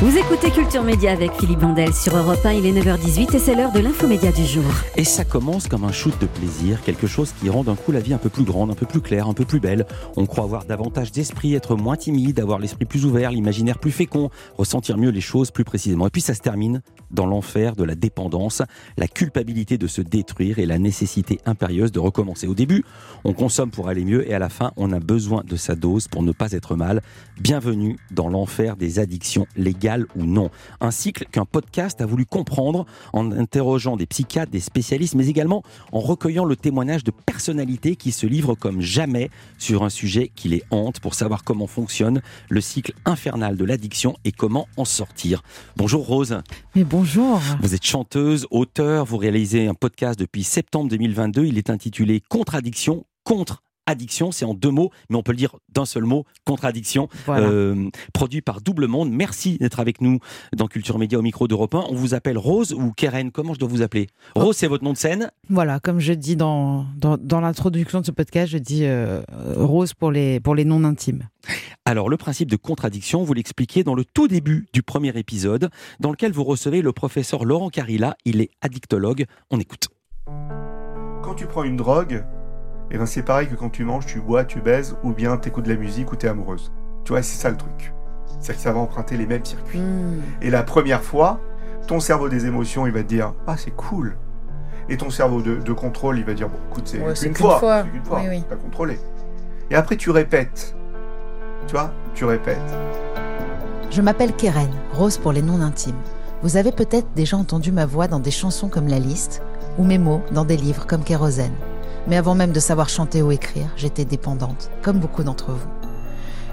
Vous écoutez Culture Média avec Philippe Vandel sur Europe 1, il est 9h18 et c'est l'heure de l'infomédia du jour. Et ça commence comme un shoot de plaisir, quelque chose qui rend d'un coup la vie un peu plus grande, un peu plus claire, un peu plus belle. On croit avoir davantage d'esprit, être moins timide, avoir l'esprit plus ouvert, l'imaginaire plus fécond, ressentir mieux les choses plus précisément. Et puis ça se termine dans l'enfer de la dépendance, la culpabilité de se détruire et la nécessité impérieuse de recommencer. Au début, on consomme pour aller mieux et à la fin, on a besoin de sa dose pour ne pas être mal. Bienvenue dans l'enfer des addictions légales ou non. Un cycle qu'un podcast a voulu comprendre en interrogeant des psychiatres, des spécialistes, mais également en recueillant le témoignage de personnalités qui se livrent comme jamais sur un sujet qui les hante pour savoir comment fonctionne le cycle infernal de l'addiction et comment en sortir. Bonjour Rose. Mais bonjour. Vous êtes chanteuse, auteur, vous réalisez un podcast depuis septembre 2022. Il est intitulé Contradiction contre addiction, c'est en deux mots, mais on peut le dire d'un seul mot, contradiction, euh, produit par Double Monde. Merci d'être avec nous dans Culture Média au micro d'Europe 1. On vous appelle Rose ou Keren, comment je dois vous appeler? Rose, c'est votre nom de scène? Voilà, comme je dis dans, dans, l'introduction de ce podcast, je dis euh, Rose pour les, pour les noms intimes. Alors, le principe de contradiction, vous l'expliquez dans le tout début du premier épisode, dans lequel vous recevez le professeur Laurent Carilla. Il est addictologue. On écoute. Quand tu prends une drogue, et ben c'est pareil que quand tu manges, tu bois, tu baises, ou bien t'écoutes de la musique ou t'es amoureuse. Tu vois, c'est ça le truc. C'est que ça va emprunter les mêmes circuits. Hmm. Et la première fois, ton cerveau des émotions, il va te dire Ah, c'est cool. Et ton cerveau de, contrôle, il va dire Bon, écoute, c'est une, fois. C'est une fois. Oui, T'as contrôlé. Et après, tu répètes. Tu vois, tu répètes. Je m'appelle Keren, Rose pour les noms intimes. Vous avez peut-être déjà entendu ma voix dans des chansons comme La Liste, ou mes mots dans des livres comme Kérosène. Mais avant même de savoir chanter ou écrire, j'étais dépendante, comme beaucoup d'entre vous.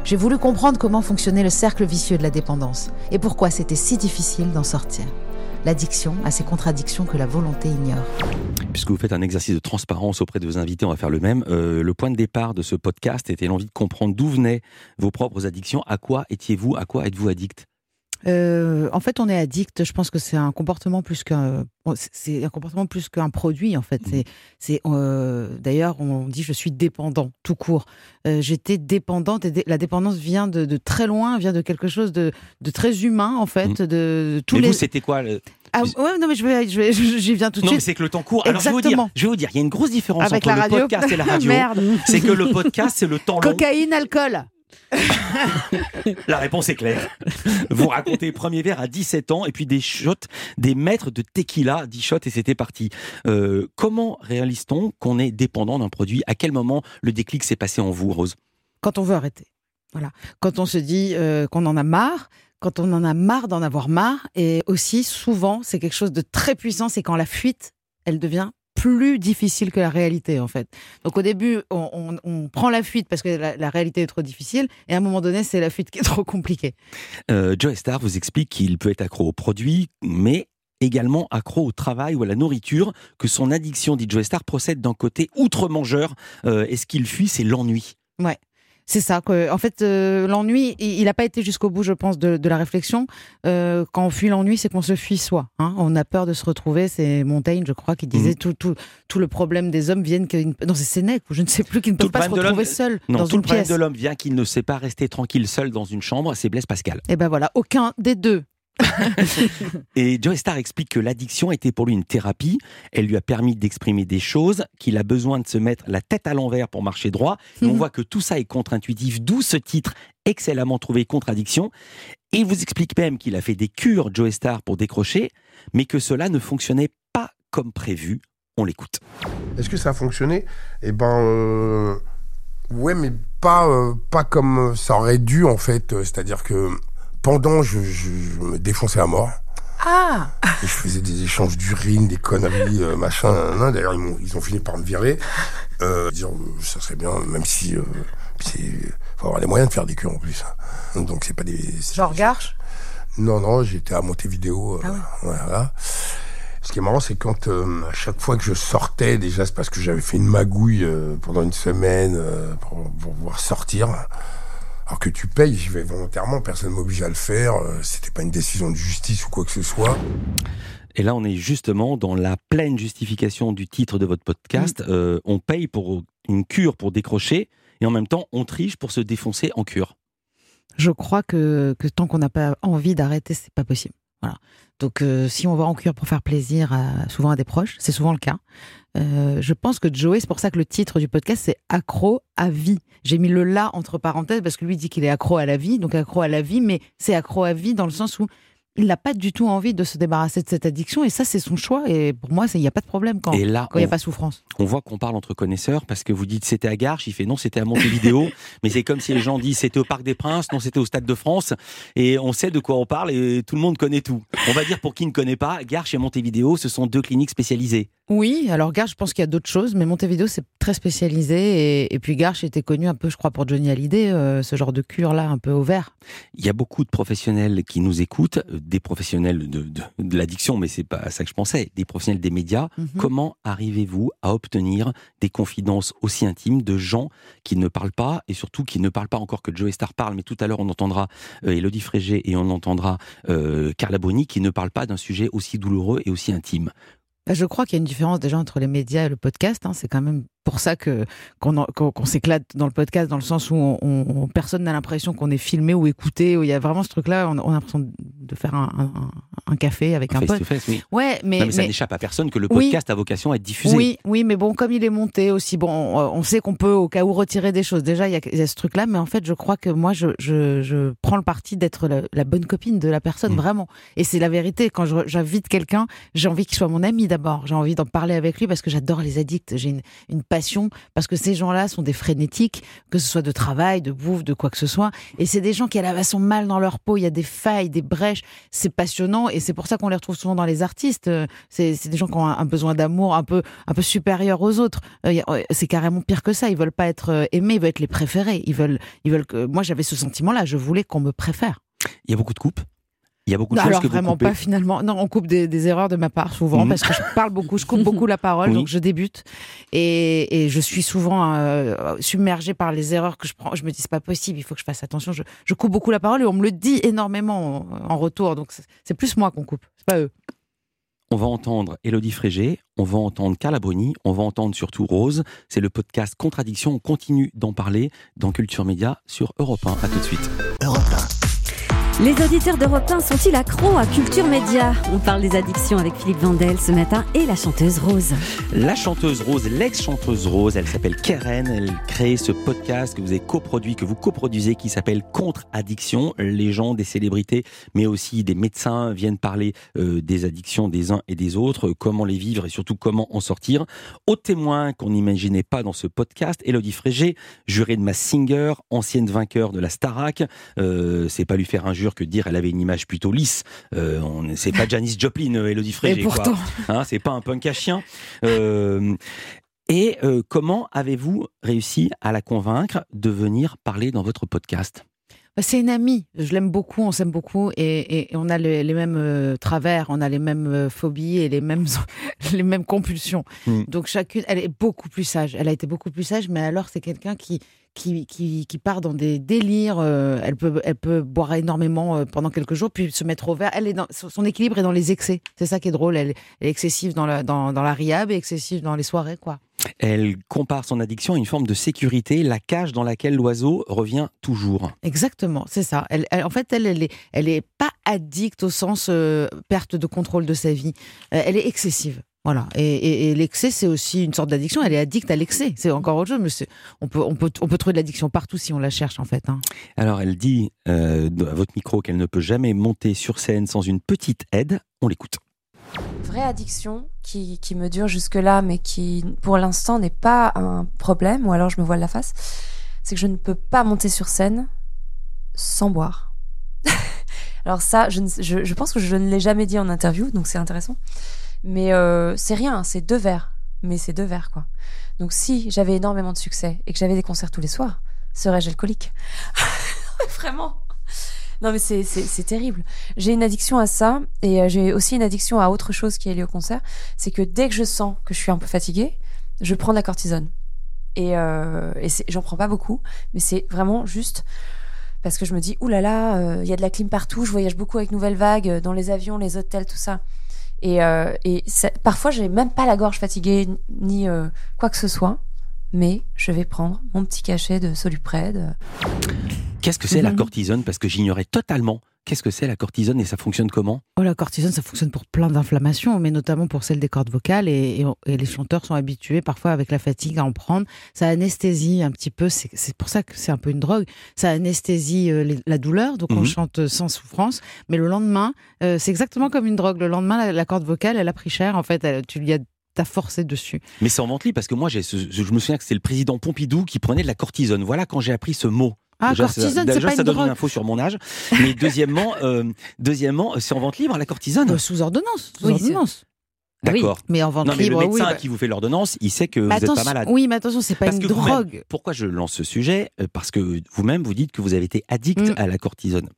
J'ai voulu comprendre comment fonctionnait le cercle vicieux de la dépendance et pourquoi c'était si difficile d'en sortir. L'addiction a ces contradictions que la volonté ignore. Puisque vous faites un exercice de transparence auprès de vos invités, on va faire le même. Euh, le point de départ de ce podcast était l'envie de comprendre d'où venaient vos propres addictions. À quoi étiez-vous À quoi êtes-vous addict? Euh, en fait, on est addict. Je pense que c'est un comportement plus qu'un, c'est un comportement plus qu'un produit. En fait, mmh. c'est, c'est. Euh, d'ailleurs, on dit je suis dépendant, tout court. Euh, j'étais dépendante et la dépendance vient de, très loin, vient de quelque chose de, très humain en fait. Mmh. De, tous mais vous, c'était quoi le... Ah ouais, non mais je vais, je vais, j'y viens tout de non, suite. c'est que le temps court. Alors je vais vous dire, je vais vous dire, il y a une grosse différence entre le podcast et la radio. Merde. C'est que le podcast, c'est le temps long. Cocaïne, alcool. La réponse est claire. Vous racontez premier verre à 17 ans et puis des shots, des maîtres de tequila, 10 shots et c'était parti. Euh, comment réalise-t-on qu'on est dépendant d'un produit? À quel moment le déclic s'est passé en vous, Rose? Quand on veut arrêter. Voilà. Quand on se dit euh, qu'on en a marre, quand on en a marre d'en avoir marre, et aussi souvent, c'est quelque chose de très puissant, c'est quand la fuite, elle devient plus difficile que la réalité, en fait. Donc au début, on, prend la fuite parce que la, réalité est trop difficile, et à un moment donné, c'est la fuite qui est trop compliquée. Euh, Joe Star vous explique qu'il peut être accro aux produits, mais également accro au travail ou à la nourriture, que son addiction, dit Joe Star, procède d'un côté outre-mangeur, euh, et ce qu'il fuit, c'est l'ennui? Ouais. C'est ça. Que, en fait, euh, l'ennui, il n'a pas été jusqu'au bout, je pense, de, la réflexion. Euh, quand on fuit l'ennui, c'est qu'on se fuit soi. Hein. On a peur de se retrouver. C'est Montaigne, je crois, qui disait mhm. tout, tout, le problème des hommes vient que non, c'est Sénèque ou je ne sais plus, qui ne peuvent pas se retrouver seuls dans tout le problème de l'homme vient qu'il ne sait pas rester tranquille seul dans une chambre. C'est Blaise Pascal. Et eh ben voilà, aucun des deux et Joe Star explique que l'addiction était pour lui une thérapie. Elle lui a permis d'exprimer des choses, qu'il a besoin de se mettre la tête à l'envers pour marcher droit. Et on mhm. voit que tout ça est contre-intuitif, d'où ce titre excellemment trouvé Contradiction. Et il vous explique même qu'il a fait des cures, Joe Star, pour décrocher, mais que cela ne fonctionnait pas comme prévu. On l'écoute. Est-ce que ça a fonctionné? Eh ben. Euh, ouais, mais pas, euh, pas comme ça aurait dû, en fait. C'est-à-dire que pendant, je, me défonçais à mort. Ah Je faisais des échanges d'urine, des conneries, euh, machin. D'ailleurs, ils, ils, ont fini par me virer. Euh, dire, ça serait bien, même si... Euh, il faut avoir les moyens de faire des cures en plus. Hein. Donc c'est pas des... Genre Garche? Non, non, j'étais à Montevideo. Euh, ah voilà. Ce qui est marrant, c'est quand à chaque fois que je sortais, déjà c'est parce que j'avais fait une magouille pendant une semaine pour, pour pouvoir sortir. Alors que tu payes, j'y vais volontairement, personne ne m'oblige à le faire, euh, c'était pas une décision de justice ou quoi que ce soit. Et là, on est justement dans la pleine justification du titre de votre podcast. Euh, on paye pour une cure pour décrocher, et en même temps, on triche pour se défoncer en cure. je crois que, que tant qu'on n'a pas envie d'arrêter, c'est pas possible. Voilà. Donc, euh, si on va en cuire pour faire plaisir souvent à des proches, c'est souvent le cas. Euh, je pense que Joey, c'est pour ça que le titre du podcast, c'est Accro à vie. J'ai mis le là entre parenthèses parce que lui dit qu'il est accro à la vie, donc accro à la vie, mais c'est accro à vie dans le sens où il n'a pas du tout envie de se débarrasser de cette addiction et ça c'est son choix et pour moi il n'y a pas de problème quand il n'y a pas souffrance. On voit qu'on parle entre connaisseurs parce que vous dites c'était à Garches, il fait non c'était à Montevideo, mais c'est comme si les gens disent c'était au Parc des Princes, non c'était au Stade de France et on sait de quoi on parle et tout le monde connaît tout. On va dire pour qui ne connaît pas, Garches et Montevideo ce sont deux cliniques spécialisées. Oui, alors Garches, je pense qu'il y a d'autres choses, mais Montevideo, c'est très spécialisé. Et, puis Garches était connu un peu, je crois, pour Johnny Hallyday, euh, ce genre de cure-là, un peu au vert. Il y a beaucoup de professionnels qui nous écoutent, euh, des professionnels de, l'addiction, mais c'est pas à ça que je pensais, des professionnels des médias. Mhm. Comment arrivez-vous à obtenir des confidences aussi intimes de gens qui ne parlent pas, et surtout qui ne parlent pas encore que Joe Star parle, mais tout à l'heure on entendra euh, Elodie Frégé et on entendra Carla Boni qui ne parlent pas d'un sujet aussi douloureux et aussi intime? Bah, je crois qu'il y a une différence déjà entre les médias et le podcast. Hein. C'est quand même pour ça que qu'on s'éclate dans le podcast, dans le sens où on, personne n'a l'impression qu'on est filmé ou écouté. Où il y a vraiment ce truc-là. On, a l'impression de faire un, un, café avec un, pote. oui. Ouais, mais, ça n'échappe à personne que le podcast a vocation à être diffusé. Oui, oui, mais bon, comme il est monté aussi, bon, on, sait qu'on peut au cas où retirer des choses. Déjà, il y a, ce truc-là, mais en fait, je crois que moi, je, je, je prends le parti d'être la, bonne copine de la personne, mm. vraiment. Et c'est la vérité. Quand j'invite quelqu'un, j'ai envie qu'il soit mon ami d'abord. J'ai envie d'en parler avec lui parce que j'adore les addicts. J'ai une, une parce que ces gens-là sont des frénétiques, que ce soit de travail, de bouffe, de quoi que ce soit. Et c'est des gens qui à la sont mal dans leur peau. Il y a des failles, des brèches. C'est passionnant et c'est pour ça qu'on les retrouve souvent dans les artistes. C'est des gens qui ont un, besoin d'amour un peu, un peu supérieur aux autres. Euh, c'est carrément pire que ça. Ils veulent pas être euh, aimés, ils veulent être les préférés. Ils veulent, ils veulent que. Moi, j'avais ce sentiment-là. Je voulais qu'on me préfère. Il y a beaucoup de coupes il y a beaucoup de choses alors, que vraiment pas finalement. Non, on coupe des, erreurs de ma part souvent mhm. parce que je parle beaucoup, je coupe beaucoup la parole, donc je débute et, et je suis souvent euh, submergée par les erreurs que je prends. Je me dis c'est pas possible, il faut que je fasse attention. Je, je, coupe beaucoup la parole et on me le dit énormément en, retour, donc c'est plus moi qu'on coupe, c'est pas eux. On va entendre Elodie Frégé, on va entendre Carla Bruni, on va entendre surtout Rose. C'est le podcast Contradiction. On continue d'en parler dans Culture Média sur Europe 1. À tout de suite. Europe 1. Les auditeurs d'Europe 1 sont-ils accros à Culture Média On parle des addictions avec Philippe Vandel ce matin et la chanteuse Rose. La chanteuse Rose, l'ex-chanteuse Rose, elle s'appelle Keren. Elle crée ce podcast que vous avez coproduit, que vous coproduisez, qui s'appelle Contre-addiction. Les gens, des célébrités, mais aussi des médecins viennent parler euh, des addictions des uns et des autres, comment les vivre et surtout comment en sortir. Au témoin qu'on n'imaginait pas dans ce podcast, Elodie Frégé, jurée de ma Singer, ancienne vainqueur de la Starac. Euh, c'est pas lui faire un jeu que dire elle avait une image plutôt lisse. Euh, c'est pas Janice Joplin, euh, Elodie Frégé. pourtant. Hein, c'est pas un punk à chien. Euh, et euh, comment avez-vous réussi à la convaincre de venir parler dans votre podcast? C'est une amie, je l'aime beaucoup, on s'aime beaucoup et, on a les, mêmes travers, on a les mêmes phobies et les mêmes, les mêmes compulsions. Hmm. Donc chacune, elle est beaucoup plus sage, elle a été beaucoup plus sage, mais alors c'est quelqu'un qui, qui, qui, part dans des délires. Euh, elle, peut, elle peut boire énormément euh, pendant quelques jours, puis se mettre au vert. Elle est dans, son équilibre est dans les excès. C'est ça qui est drôle. Elle, est excessive dans la, dans, dans la riab et excessive dans les soirées, quoi. Elle compare son addiction à une forme de sécurité, la cage dans laquelle l'oiseau revient toujours. Exactement, c'est ça. Elle, en fait, elle, elle est, elle est pas addicte au sens euh, perte de contrôle de sa vie. elle est excessive. Voilà. Et, l'excès, c'est aussi une sorte d'addiction. Elle est addicte à l'excès. C'est encore autre chose, mais on peut, on, peut, on peut trouver de l'addiction partout si on la cherche, en fait. Hein. Alors, elle dit euh, à votre micro qu'elle ne peut jamais monter sur scène sans une petite aide. On l'écoute. Addiction qui, qui me dure jusque-là, mais qui, pour l'instant, n'est pas un problème, ou alors je me vois la face, c'est que je ne peux pas monter sur scène sans boire. alors ça, je, je, je pense que je ne l'ai jamais dit en interview, donc c'est intéressant. Mais euh, c'est rien, c'est deux verres. Mais c'est deux verres, quoi. Donc si j'avais énormément de succès et que j'avais des concerts tous les soirs, serais-je alcoolique? Vraiment non mais c'est, c'est, terrible. J'ai une addiction à ça et euh, j'ai aussi une addiction à autre chose qui est liée au concert. C'est que dès que je sens que je suis un peu fatiguée, je prends de la cortisone. Et, euh, et j'en prends pas beaucoup, mais c'est vraiment juste parce que je me dis, oulala, là là, il y a de la clim partout, je voyage beaucoup avec Nouvelle Vague, dans les avions, les hôtels, tout ça. Et, euh, et parfois, j'ai même pas la gorge fatiguée ni euh, quoi que ce soit, mais je vais prendre mon petit cachet de Solupred. Qu'est-ce que c'est la Mhm. cortisone? Parce que j'ignorais totalement. Qu'est-ce que c'est la cortisone et ça fonctionne comment? Oh, la cortisone, ça fonctionne pour plein d'inflammations, mais notamment pour celle des cordes vocales. Et, et- et les chanteurs sont habitués parfois avec la fatigue à en prendre. Ça anesthésie un petit peu. C'est pour ça que c'est un peu une drogue. Ça anesthésie euh, les- la douleur, donc on Mhm. chante sans souffrance. Mais le lendemain, euh, c'est exactement comme une drogue. Le lendemain, la, la corde vocale, elle a pris cher. En fait, elle- tu lui as t'as forcé dessus. Mais c'est en vente parce que moi, je me souviens que c'est le président Pompidou qui prenait de la cortisone. Voilà quand j'ai appris ce mot. Ah, Déjà, cortisone, ça, c'est déjà, pas ça une donne drogue. une info sur mon âge. Mais deuxièmement, euh, deuxièmement, c'est en vente libre la cortisone. Euh, sous ordonnance. Sous Oui, ordonnance. oui. D'accord. Mais en vente Non, mais libre, le médecin oui. bah- qui vous fait l'ordonnance, il sait que Mais vous n'êtes pas malade. Oui, mais attention, c'est pas Parce une drogue. Pourquoi je lance ce sujet Euh, Parce que vous-même, vous dites que vous avez été addict Mm. à la cortisone.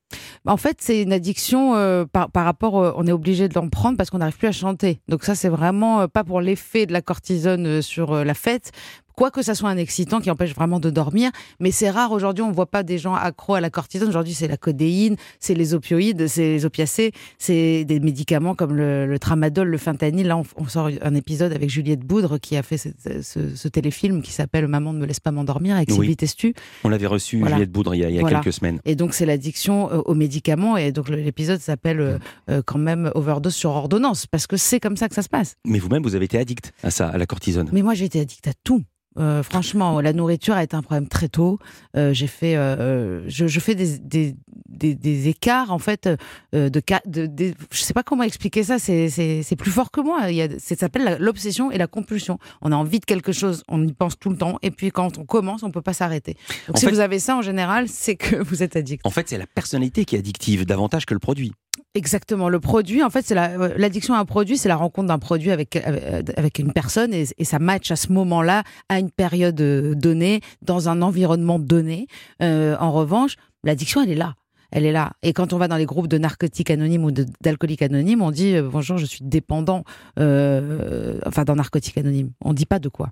En fait, c'est une addiction euh, par, par rapport. euh, on est obligé de l'en prendre parce qu'on n'arrive plus à chanter. Donc ça, c'est vraiment euh, pas pour l'effet de la cortisone euh, sur euh, la fête. Quoique ça soit un excitant qui empêche vraiment de dormir, mais c'est rare aujourd'hui. On voit pas des gens accros à la cortisone. Aujourd'hui, c'est la codéine, c'est les opioïdes, c'est les opiacés, c'est des médicaments comme le, le tramadol, le fentanyl. Là, on, on sort un épisode avec Juliette Boudre qui a fait ce, ce- ce téléfilm qui s'appelle Maman ne me laisse pas m'endormir avec Oui. Sylvie Testu. On l'avait reçu, Voilà. Juliette Boudre, il y a, il y a Voilà. quelques semaines. Et donc, c'est l'addiction euh, aux médicaments. Et donc, l'épisode s'appelle euh, euh, quand même Overdose sur ordonnance, parce que c'est comme ça que ça se passe. Mais vous-même, vous avez été addict à ça, à la cortisone. Mais moi, j'ai été addict à tout. Euh, franchement, la nourriture a été un problème très tôt. Euh, j'ai fait, euh, je, je fais des, des, des, des écarts en fait de, de, des- je sais pas comment expliquer ça. C'est, plus fort que moi. Il y a, ça s'appelle l'obsession et la compulsion. On a envie de quelque chose, on y pense tout le temps, et puis quand on commence, on peut pas s'arrêter. Si fait- vous avez ça en général, c'est que vous êtes addict. En fait, c'est la personnalité qui est addictive davantage que le produit. Exactement. Le produit, en fait, c'est la- euh, l'addiction à un produit, c'est la rencontre d'un produit avec, avec avec une personne et, et ça match à ce moment-là, à une période euh, donnée, dans un environnement donné. Euh, en revanche, l'addiction, elle est là. Elle est là. Et quand on va dans les groupes de narcotiques anonymes ou d'alcooliques anonymes, on dit euh, bonjour, je suis dépendant. euh, enfin, dans narcotiques anonymes, on dit pas de quoi.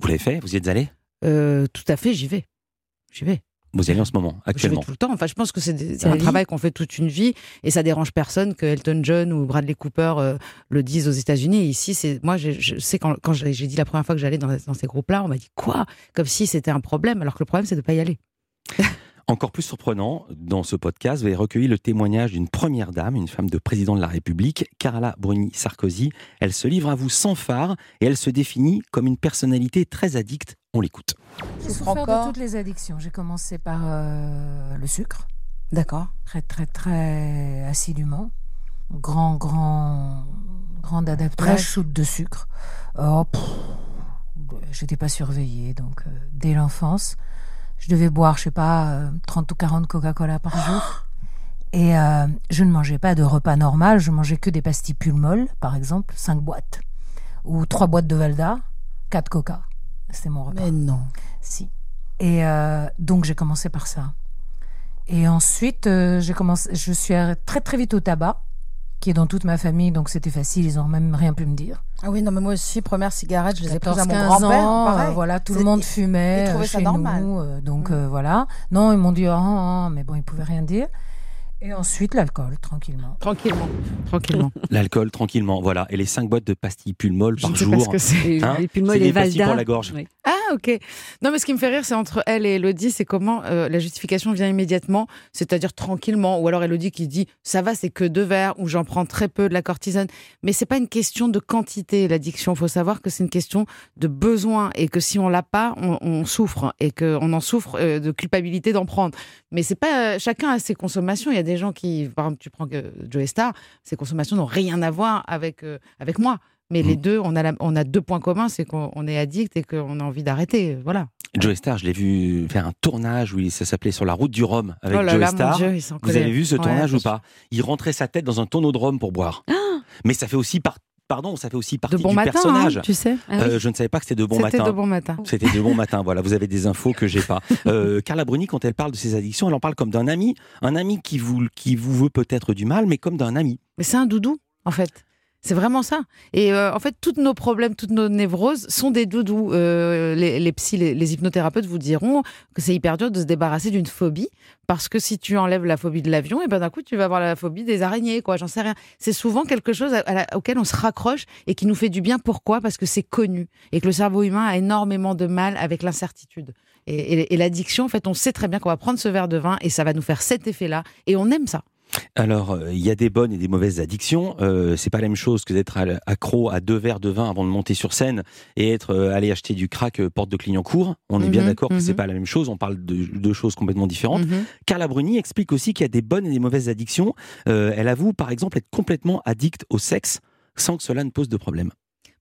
Vous l'avez fait? Vous y êtes allé? Euh, tout à fait, j'y vais. J'y vais. Vous y allez en ce moment, Je vais actuellement. tout le temps. Enfin, je pense que c'est c'est un travail qu'on fait toute une vie et ça dérange personne que Elton John ou Bradley Cooper euh, le disent aux États-Unis. Ici, c'est moi, je, je sais quand, quand j'ai j'ai dit la première fois que j'allais dans, dans ces groupes-là, on m'a dit quoi? Comme si c'était un problème, alors que le problème c'est de pas y aller. Encore plus surprenant, dans ce podcast, vous avez recueilli le témoignage d'une première dame, une femme de président de la République, Carla Bruni Sarkozy. Elle se livre à vous sans phare et elle se définit comme une personnalité très addicte. On l'écoute. J'ai souffert encore de toutes les addictions. J'ai commencé par euh, le sucre, D'accord. très très très assidûment. Grand grand grande adaptation. Vrai. shoot de sucre. Oh, j'étais pas surveillée donc euh, dès l'enfance, je devais boire je sais pas euh, 30 ou 40 Coca-Cola par jour. Et euh, je ne mangeais pas de repas normal, je mangeais que des pastilles pulmol, par exemple, 5 boîtes. Ou 3 boîtes de Valda, 4 Coca. C'était mon repas. Mais non. Si. Et euh, donc j'ai commencé par ça. Et ensuite, euh, j'ai commencé, je suis très très vite au tabac, qui est dans toute ma famille, donc c'était facile, ils ont même rien pu me dire. Ah oui, non, mais moi aussi, première cigarette, je les ai prises 14, à mon 15 grand-père. euh, voilà, tout le monde fumait ils trouvaient ça normal. nous, donc Mm. voilà. Non, ils m'ont dit, ah, ah, ah, mais bon, ils pouvaient rien dire. Et ensuite, l'alcool, tranquillement. Tranquillement. Tranquillement. L'alcool, tranquillement, voilà. Et les 5 boîtes de pastilles pulmol je par ne sais jour. pas ce que c'est. Hein et les des pastilles Valda. pour la gorge. Oui. Ah, ok. Non, mais ce qui me fait rire, c'est entre elle et Elodie, c'est comment euh, la justification vient immédiatement, c'est-à-dire tranquillement, ou alors Elodie qui dit ça va, c'est que deux verres, ou j'en prends très peu de la cortisone. Mais c'est pas une question de quantité, l'addiction. Il faut savoir que c'est une question de besoin et que si on l'a pas, on, souffre et qu'on en souffre euh, de culpabilité d'en prendre. Mais c'est pas chacun a ses consommations. Il y a des gens qui, par exemple, tu prends Joe Star, ses consommations n'ont rien à voir avec euh, avec moi. Mais les Mm. deux, on a, la- on a deux points communs, c'est qu'on on est addict et qu'on a envie d'arrêter. Voilà. Joe Star, je l'ai vu faire un tournage où ça s'appelait Sur la route du Rhum avec oh là Joe là, Star. mon Dieu, ils s'en Vous avez vu ce Ouais, tournage ou pas? Il rentrait sa tête dans un tonneau de rhum pour boire. Mais ça fait aussi par... pardon, ça fait aussi partie De bon du matin, personnage. hein, tu sais. Ah oui. Euh, je ne savais pas que c'était de bon C'était matin. de bon matin. C'était de bon matin, voilà, vous avez des infos que j'ai pas. Euh, Carla Bruni, quand elle parle de ses addictions, elle en parle comme d'un ami, un ami qui vous, qui vous veut peut-être du mal, mais comme d'un ami. Mais c'est un doudou, en fait. C'est vraiment ça. Et euh, en fait, tous nos problèmes, toutes nos névroses sont des doudous. Euh, les, les les, les hypnothérapeutes vous diront que c'est hyper dur de se débarrasser d'une phobie. Parce que si tu enlèves la phobie de l'avion, et ben d'un coup, tu vas avoir la phobie des araignées, quoi. J'en sais rien. C'est souvent quelque chose à- à la- auquel on se raccroche et qui nous fait du bien. Pourquoi? Parce que c'est connu. Et que le cerveau humain a énormément de mal avec l'incertitude. Et, et l'addiction, en fait, on sait très bien qu'on va prendre ce verre de vin et ça va nous faire cet effet-là. Et on aime ça. Alors, euh, il y a des bonnes et des mauvaises addictions. Euh, c'est pas la même chose que d'être accro à deux verres de vin avant de monter sur scène et être euh, allé acheter du crack porte de Clignancourt. On est bien mhm, d'accord que c'est mhm. pas la même chose. On parle de deux choses complètement différentes. Mhm. Carla Bruni explique aussi qu'il y a des bonnes et des mauvaises addictions. elle avoue, par exemple, être complètement addict au sexe sans que cela ne pose de problème.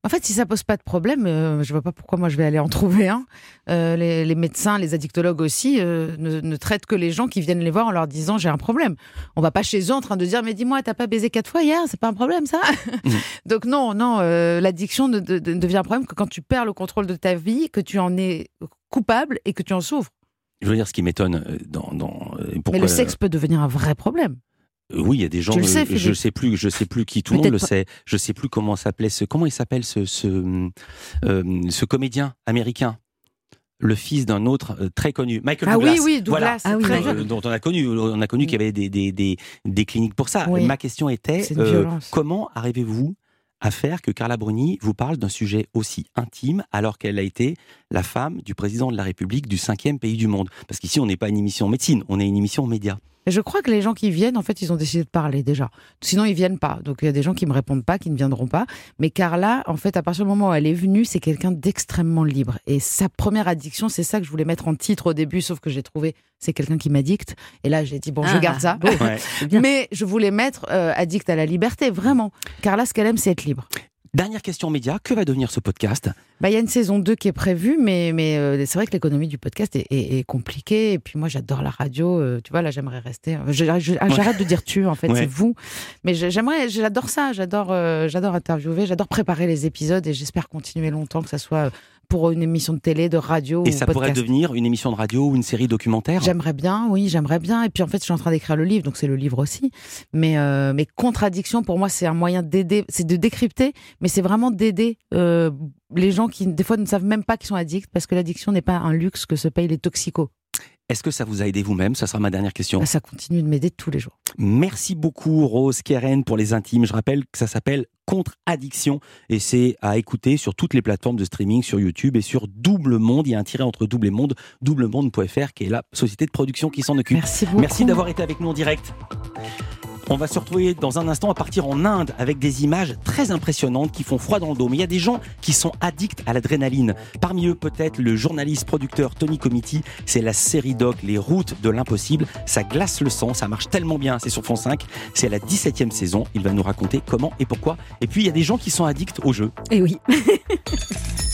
En fait, si ça pose pas de problème, euh, je vois pas pourquoi moi je vais aller en trouver un. Euh, les, médecins, les addictologues aussi euh, ne, traitent que les gens qui viennent les voir en leur disant j'ai un problème. On va pas chez eux en train de dire mais dis-moi t'as pas baisé quatre fois hier, c'est pas un problème ça? Mmh. Donc non, non, l'addiction ne, devient un problème que quand tu perds le contrôle de ta vie, que tu en es coupable et que tu en souffres. Je veux dire, ce qui m'étonne dans, dans mais le sexe peut devenir un vrai problème. Euh, oui, il y a des gens. sais, euh, je sais plus, je sais plus qui. Tout le monde le sait. Je sais plus comment s'appelait ce. Comment il s'appelle ce ce, euh, ce comédien américain le fils d'un autre très connu, Michael ah Douglas. oui, oui, Douglas, ah oui, dont on a connu, on a connu qu'il y avait des, des, des, des, cliniques pour ça. Ma question était comment arrivez-vous à faire que Carla Bruni vous parle d'un sujet aussi intime alors qu'elle a été la femme du président de la République du cinquième pays du monde? Parce qu'ici, on n'est pas une émission médecine, on est une émission média. Je crois que les gens qui viennent, en fait, ils ont décidé de parler déjà. Sinon, ils viennent pas. Donc, il y a des gens qui me répondent pas, qui ne viendront pas. Mais Carla, en fait, à partir du moment où elle est venue, c'est quelqu'un d'extrêmement libre. Et sa première addiction, c'est ça que je voulais mettre en titre au début, sauf que j'ai trouvé c'est quelqu'un qui m'addicte. Et là, j'ai dit bon, je ah, garde ça. Mais je voulais mettre euh, addict à la liberté, vraiment. Carla, ce qu'elle aime, c'est être libre. Dernière question média, que va devenir ce podcast? Bah, Il y a une saison 2 qui est prévue, mais, mais euh, c'est vrai que l'économie du podcast est, est, compliquée. Et puis moi, j'adore la radio. Euh, tu vois, là, j'aimerais rester. Euh, j'arrête de dire tu, en fait, c'est vous. Mais j'aimerais, j'adore ça. J'adore j'adore interviewer, j'adore préparer les épisodes et j'espère continuer longtemps, que ça soit pour une émission de télé, de radio. Et ça pourrait devenir une émission de radio ou une série documentaire J'aimerais bien, oui, j'aimerais bien. Et puis en fait, je suis en train d'écrire le livre, donc c'est le livre aussi. Mais, euh, mais contradiction, pour moi, c'est un moyen d'aider, c'est de décrypter, mais c'est vraiment d'aider euh, les gens qui, des fois, ne savent même pas qu'ils sont addicts, parce que l'addiction n'est pas un luxe que se payent les toxicos. Est-ce que ça vous a aidé vous-même? Ça sera ma dernière question. Bah, ça continue de m'aider tous les jours. Merci beaucoup Rose Keren pour les intimes. Je rappelle que ça s'appelle Contre-addiction et c'est à écouter sur toutes les plateformes de streaming, sur YouTube et sur Double Monde. Il y a un tiret entre Double et Monde, doublemonde.fr qui est la société de production qui s'en occupe. Merci beaucoup. Merci d'avoir été avec nous en direct. On va se retrouver dans un instant à partir en Inde avec des images très impressionnantes qui font froid dans le dos. Mais il y a des gens qui sont addicts à l'adrénaline. Parmi eux, peut-être le journaliste producteur Tony Comiti. C'est la série doc Les routes de l'impossible. Ça glace le sang, ça marche tellement bien. C'est sur Fond 5. C'est la 17e saison. Il va nous raconter comment et pourquoi. Et puis il y a des gens qui sont addicts au jeu. Eh oui.